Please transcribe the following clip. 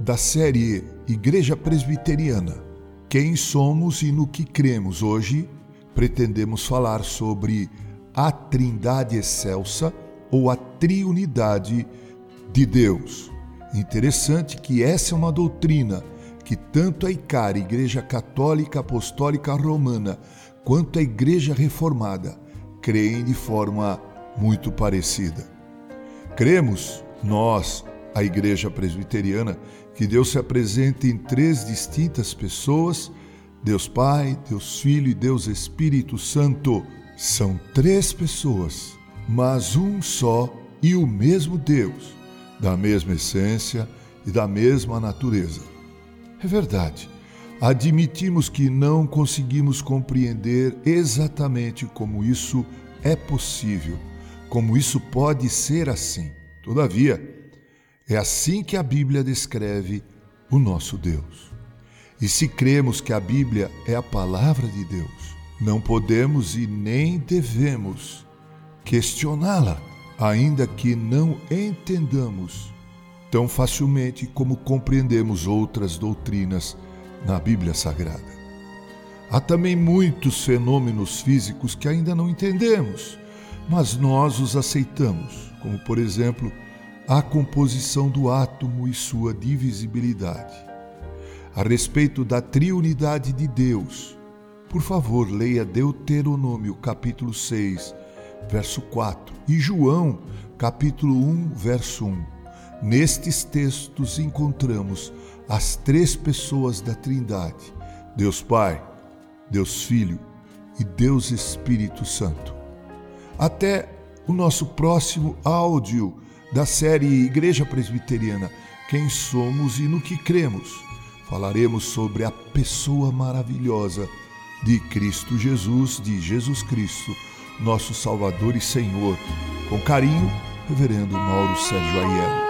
da série Igreja Presbiteriana. Quem somos e no que cremos hoje, pretendemos falar sobre a Trindade Excelsa ou a Triunidade de Deus. Interessante que essa é uma doutrina que tanto a ICAR, Igreja Católica Apostólica Romana, quanto a Igreja Reformada creem de forma muito parecida. Cremos, nós, a Igreja Presbiteriana, que Deus se apresenta em três distintas pessoas: Deus Pai, Deus Filho e Deus Espírito Santo. São três pessoas, mas um só e o mesmo Deus, da mesma essência e da mesma natureza. É verdade. Admitimos que não conseguimos compreender exatamente como isso é possível, como isso pode ser assim. Todavia, é assim que a Bíblia descreve o nosso Deus. E se cremos que a Bíblia é a palavra de Deus, não podemos e nem devemos questioná-la, ainda que não entendamos tão facilmente como compreendemos outras doutrinas na Bíblia Sagrada. Há também muitos fenômenos físicos que ainda não entendemos, mas nós os aceitamos, como, por exemplo, a composição do átomo e sua divisibilidade. A respeito da triunidade de Deus, por favor, leia Deuteronômio capítulo 6, verso 4 e João capítulo 1, verso 1. Nestes textos encontramos as três pessoas da Trindade: Deus Pai, Deus Filho e Deus Espírito Santo. Até o nosso próximo áudio da série Igreja Presbiteriana Quem Somos e no que Cremos. Falaremos sobre a pessoa maravilhosa de Cristo Jesus, de Jesus Cristo, nosso Salvador e Senhor. Com carinho, Reverendo Mauro Sérgio Aiello.